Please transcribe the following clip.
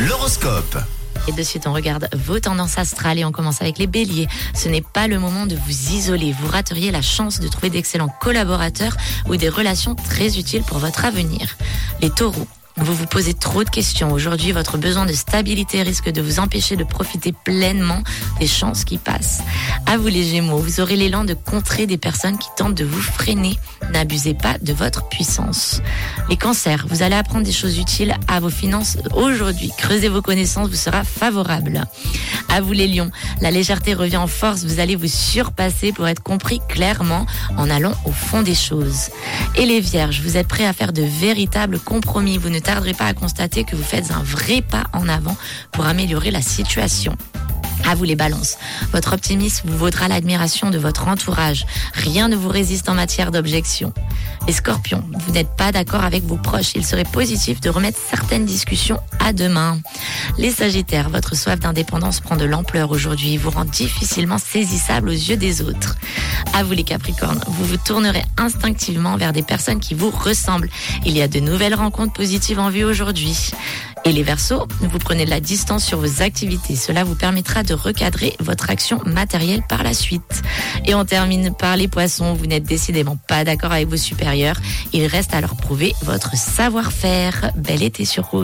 L'horoscope. Et de suite, on regarde vos tendances astrales et on commence avec les béliers. Ce n'est pas le moment de vous isoler. Vous rateriez la chance de trouver d'excellents collaborateurs ou des relations très utiles pour votre avenir. Les taureaux. Vous vous posez trop de questions. Aujourd'hui, votre besoin de stabilité risque de vous empêcher de profiter pleinement des chances qui passent. À vous les Gémeaux, vous aurez l'élan de contrer des personnes qui tentent de vous freiner. N'abusez pas de votre puissance. Les cancers, vous allez apprendre des choses utiles à vos finances aujourd'hui. Creusez vos connaissances, vous sera favorable. À vous les lions, la légèreté revient en force. Vous allez vous surpasser pour être compris clairement en allant au fond des choses. Et les vierges, vous êtes prêts à faire de véritables compromis. Vous ne tarderez pas à constater que vous faites un vrai pas en avant pour améliorer la situation. À vous les balances. Votre optimisme vous vaudra l'admiration de votre entourage. Rien ne vous résiste en matière d'objection. Les scorpions, vous n'êtes pas d'accord avec vos proches. Il serait positif de remettre certaines discussions à demain. Les sagittaires, votre soif d'indépendance prend de l'ampleur aujourd'hui. Vous rend difficilement saisissable aux yeux des autres. À vous les capricornes, vous vous tournerez instinctivement vers des personnes qui vous ressemblent. Il y a de nouvelles rencontres positives en vue aujourd'hui. Et les versos, vous prenez de la distance sur vos activités. Cela vous permettra de recadrer votre action matérielle par la suite. Et on termine par les poissons. Vous n'êtes décidément pas d'accord avec vos supérieurs. Il reste à leur prouver votre savoir-faire. Bel été sur Rouge.